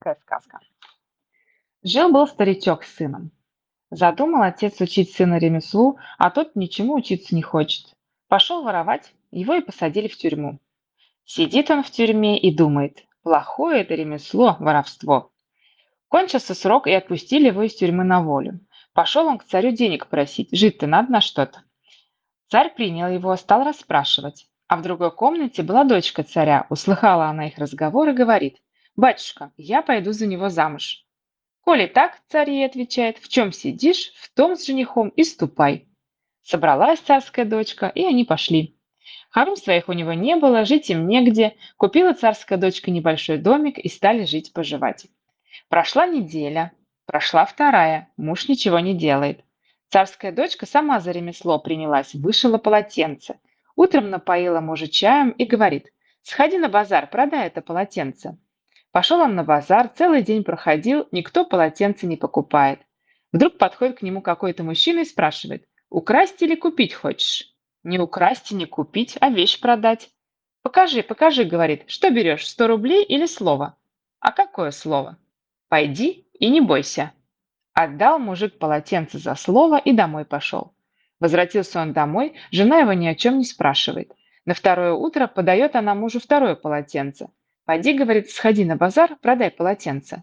Такая сказка. Жил-был старичок с сыном. Задумал отец учить сына ремеслу, а тот ничему учиться не хочет. Пошел воровать, его и посадили в тюрьму. Сидит он в тюрьме и думает, плохое это ремесло, воровство. Кончился срок и отпустили его из тюрьмы на волю. Пошел он к царю денег просить, жить-то надо на что-то. Царь принял его, стал расспрашивать. А в другой комнате была дочка царя, услыхала она их разговор и говорит, «Батюшка, я пойду за него замуж». «Коли так, — царь ей отвечает, — в чем сидишь, в том с женихом и ступай». Собралась царская дочка, и они пошли. Хором своих у него не было, жить им негде. Купила царская дочка небольшой домик и стали жить-поживать. Прошла неделя, прошла вторая, муж ничего не делает. Царская дочка сама за ремесло принялась, вышила полотенце. Утром напоила мужа чаем и говорит, «Сходи на базар, продай это полотенце». Пошел он на базар, целый день проходил, никто полотенце не покупает. Вдруг подходит к нему какой-то мужчина и спрашивает, «Украсть или купить хочешь?» «Не украсть и не купить, а вещь продать». «Покажи, покажи», — говорит, «что берешь, сто рублей или слово?» «А какое слово?» «Пойди и не бойся». Отдал мужик полотенце за слово и домой пошел. Возвратился он домой, жена его ни о чем не спрашивает. На второе утро подает она мужу второе полотенце. Пойди, говорит, сходи на базар, продай полотенце.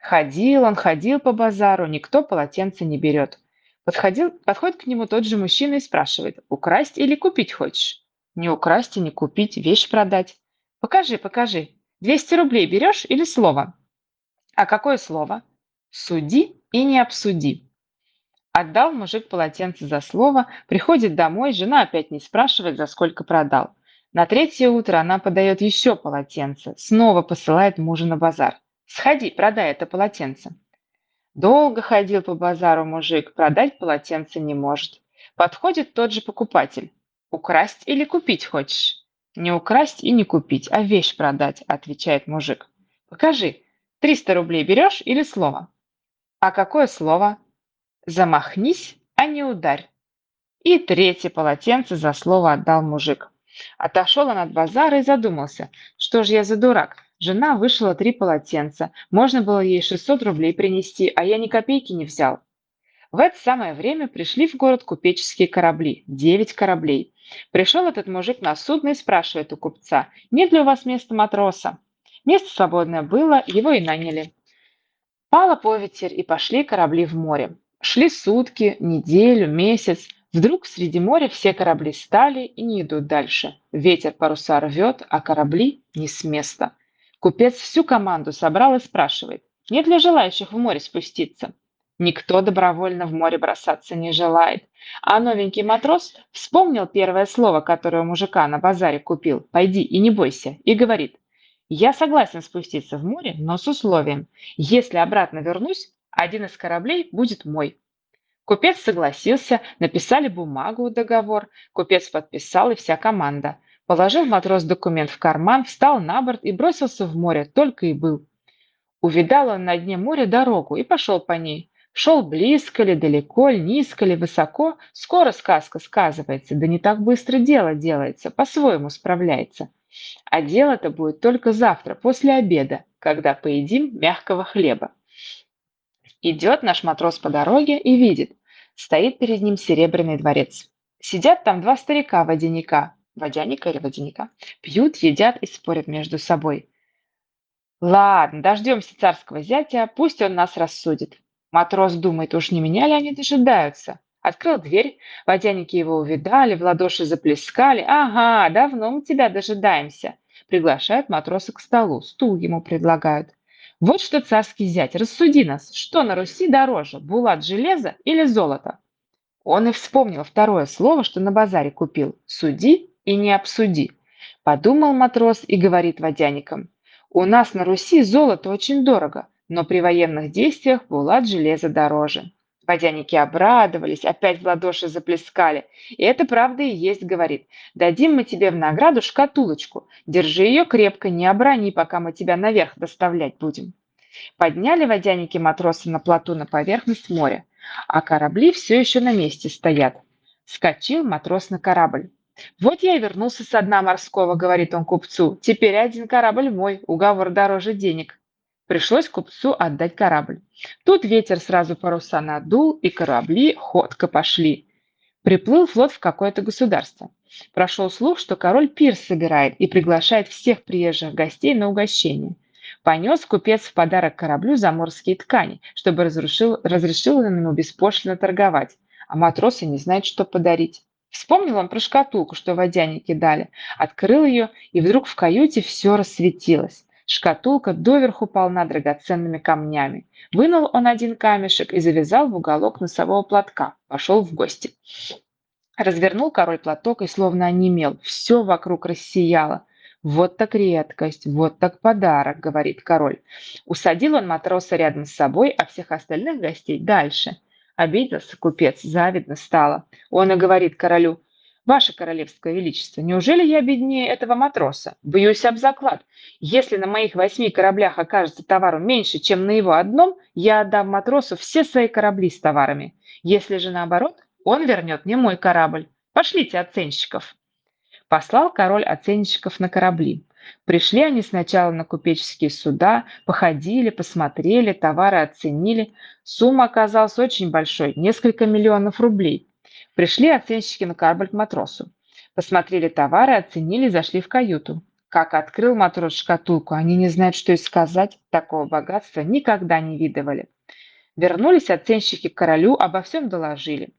Ходил он, ходил по базару, никто полотенце не берет. Подходил, подходит к нему тот же мужчина и спрашивает, украсть или купить хочешь? Не украсть и не купить, вещь продать. Покажи, покажи. 200 рублей берешь или слово? А какое слово? Суди и не обсуди. Отдал мужик полотенце за слово, приходит домой, жена опять не спрашивает, за сколько продал. На третье утро она подает еще полотенце, снова посылает мужа на базар. «Сходи, продай это полотенце». Долго ходил по базару мужик, продать полотенце не может. Подходит тот же покупатель. «Украсть или купить хочешь?» «Не украсть и не купить, а вещь продать», отвечает мужик. «Покажи, 300 рублей берешь или слово?» «А какое слово?» «Замахнись, а не ударь». И третье полотенце за слово отдал мужик. Отошел он от базара и задумался, что же я за дурак. Жена вышла три полотенца, можно было ей 600 рублей принести, а я ни копейки не взял. В это самое время пришли в город купеческие корабли, девять кораблей. Пришел этот мужик на судно и спрашивает у купца, нет ли у вас места матроса. Место свободное было, его и наняли. Пала поветерь, и пошли корабли в море. Шли сутки, неделю, месяц. Вдруг среди моря все корабли стали и не идут дальше. Ветер паруса рвет, а корабли не с места. Купец всю команду собрал и спрашивает, нет ли желающих в море спуститься. Никто добровольно в море бросаться не желает. А новенький матрос вспомнил первое слово, которое мужика на базаре купил «пойди и не бойся» и говорит «Я согласен спуститься в море, но с условием, если обратно вернусь, один из кораблей будет мой». Купец согласился, написали бумагу, договор. Купец подписал и вся команда. Положил матрос документ в карман, встал на борт и бросился в море, только и был. Увидал он на дне моря дорогу и пошел по ней. Шел близко ли, далеко ли, низко ли, высоко. Скоро сказка сказывается, да не так быстро дело делается, по-своему справляется. А дело-то будет только завтра, после обеда, когда поедим мягкого хлеба. Идет наш матрос по дороге и видит, Стоит перед ним серебряный дворец. Сидят там два старика-водяника, водяника или водяника, пьют, едят и спорят между собой. Ладно, дождемся царского зятя, пусть он нас рассудит. Матрос думает, уж не меня ли они дожидаются? Открыл дверь, водяники его увидали, в ладоши заплескали. Ага, давно мы тебя дожидаемся. Приглашают матроса к столу, стул ему предлагают. Вот что царский зять, рассуди нас, что на Руси дороже, булат железа или золото? Он и вспомнил второе слово, что на базаре купил. Суди и не обсуди. Подумал матрос и говорит водяникам. У нас на Руси золото очень дорого, но при военных действиях булат железа дороже. Водяники обрадовались, опять в ладоши заплескали. И это правда и есть, говорит. Дадим мы тебе в награду шкатулочку. Держи ее крепко, не оброни, пока мы тебя наверх доставлять будем. Подняли водяники матроса на плоту на поверхность моря, а корабли все еще на месте стоят. Скочил матрос на корабль. «Вот я и вернулся со дна морского», — говорит он купцу. «Теперь один корабль мой, уговор дороже денег». Пришлось купцу отдать корабль. Тут ветер сразу паруса надул, и корабли ходко пошли. Приплыл флот в какое-то государство. Прошел слух, что король пирс собирает и приглашает всех приезжих гостей на угощение. Понес купец в подарок кораблю заморские ткани, чтобы разрушил, разрешил ему беспошлино торговать, а матросы не знают, что подарить. Вспомнил он про шкатулку, что водяники дали, открыл ее, и вдруг в каюте все рассветилось. Шкатулка доверху полна драгоценными камнями. Вынул он один камешек и завязал в уголок носового платка. Пошел в гости. Развернул король платок и словно онемел. Все вокруг рассияло. «Вот так редкость, вот так подарок», — говорит король. Усадил он матроса рядом с собой, а всех остальных гостей дальше. Обиделся купец, завидно стало. Он и говорит королю, «Ваше королевское величество, неужели я беднее этого матроса? Боюсь об заклад. Если на моих восьми кораблях окажется товару меньше, чем на его одном, я отдам матросу все свои корабли с товарами. Если же наоборот, он вернет мне мой корабль. Пошлите оценщиков». Послал король оценщиков на корабли. Пришли они сначала на купеческие суда, походили, посмотрели, товары оценили. Сумма оказалась очень большой, несколько миллионов рублей. Пришли оценщики на корабль к матросу. Посмотрели товары, оценили, зашли в каюту. Как открыл матрос шкатулку, они не знают, что и сказать, такого богатства никогда не видывали. Вернулись оценщики к королю, обо всем доложили.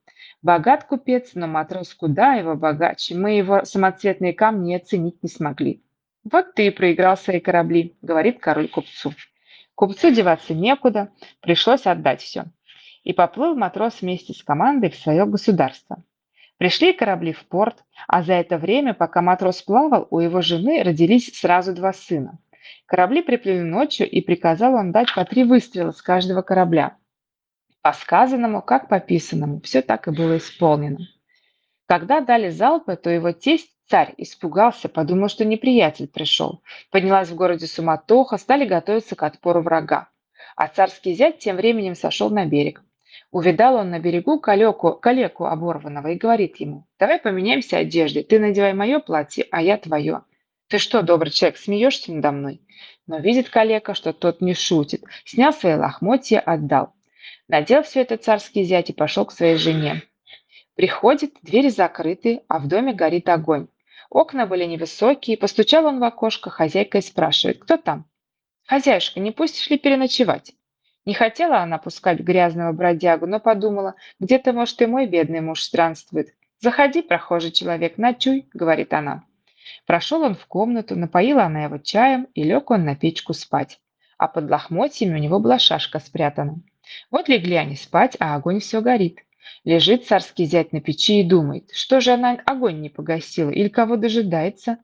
Богат купец, но матрос куда его богаче, мы его самоцветные камни оценить не смогли. Вот ты и проиграл свои корабли, говорит король купцу. Купцу деваться некуда, пришлось отдать все и поплыл матрос вместе с командой в свое государство. Пришли корабли в порт, а за это время, пока матрос плавал, у его жены родились сразу два сына. Корабли приплыли ночью, и приказал он дать по три выстрела с каждого корабля. По сказанному, как по писанному, все так и было исполнено. Когда дали залпы, то его тесть, царь, испугался, подумал, что неприятель пришел. Поднялась в городе суматоха, стали готовиться к отпору врага. А царский зять тем временем сошел на берег. Увидал он на берегу калеку, калеку оборванного и говорит ему, давай поменяемся одеждой, ты надевай мое платье, а я твое. Ты что, добрый человек, смеешься надо мной? Но видит калека, что тот не шутит, снял свои лохмотья, отдал. Надел все это царский зять и пошел к своей жене. Приходит, двери закрыты, а в доме горит огонь. Окна были невысокие, постучал он в окошко, хозяйка и спрашивает, кто там? «Хозяюшка, не пустишь ли переночевать?» Не хотела она пускать грязного бродягу, но подумала, где-то, может, и мой бедный муж странствует. «Заходи, прохожий человек, ночуй», — говорит она. Прошел он в комнату, напоила она его чаем, и лег он на печку спать. А под лохмотьями у него была шашка спрятана. Вот легли они спать, а огонь все горит. Лежит царский зять на печи и думает, что же она огонь не погасила или кого дожидается.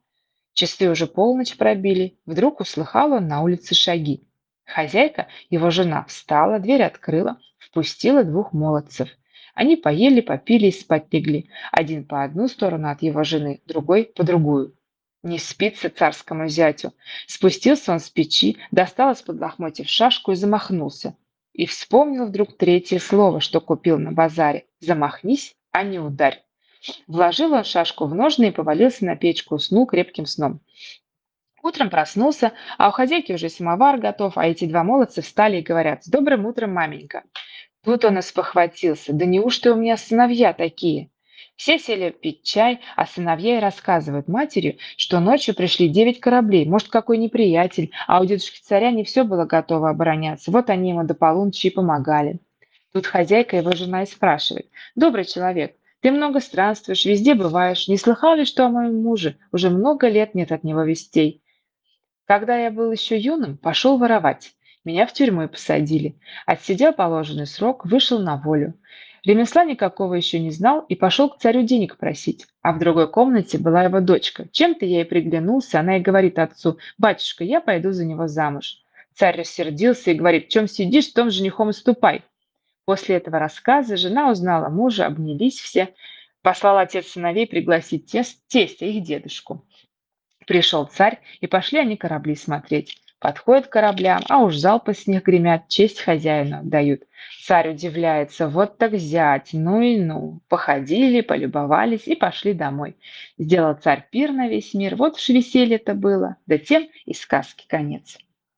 Часы уже полночь пробили, вдруг услыхал он на улице шаги. Хозяйка, его жена, встала, дверь открыла, впустила двух молодцев. Они поели, попили и спать легли. Один по одну сторону от его жены, другой по другую. Не спится царскому зятю. Спустился он с печи, достал из-под лохмотьев шашку и замахнулся. И вспомнил вдруг третье слово, что купил на базаре. «Замахнись, а не ударь». Вложил он шашку в ножны и повалился на печку, уснул крепким сном. Утром проснулся, а у хозяйки уже самовар готов, а эти два молодца встали и говорят «С добрым утром, маменька». Тут он и спохватился. «Да неужто у меня сыновья такие?» Все сели пить чай, а сыновья и рассказывают матери, что ночью пришли девять кораблей, может, какой неприятель, а у дедушки царя не все было готово обороняться. Вот они ему до полуночи и помогали. Тут хозяйка его жена и спрашивает. «Добрый человек, ты много странствуешь, везде бываешь. Не слыхал ли, что о моем муже? Уже много лет нет от него вестей. Когда я был еще юным, пошел воровать. Меня в тюрьму и посадили. Отсидел положенный срок, вышел на волю. Ремесла никакого еще не знал и пошел к царю денег просить. А в другой комнате была его дочка. Чем-то я ей приглянулся, она и говорит отцу, «Батюшка, я пойду за него замуж». Царь рассердился и говорит, «В чем сидишь, том женихом и ступай». После этого рассказа жена узнала мужа, обнялись все. Послал отец сыновей пригласить тест, тестя, их дедушку. Пришел царь, и пошли они корабли смотреть. Подходят к кораблям, а уж залпы с них гремят, честь хозяину дают. Царь удивляется, вот так взять, ну и ну. Походили, полюбовались и пошли домой. Сделал царь пир на весь мир, вот уж веселье-то было, да тем и сказки конец.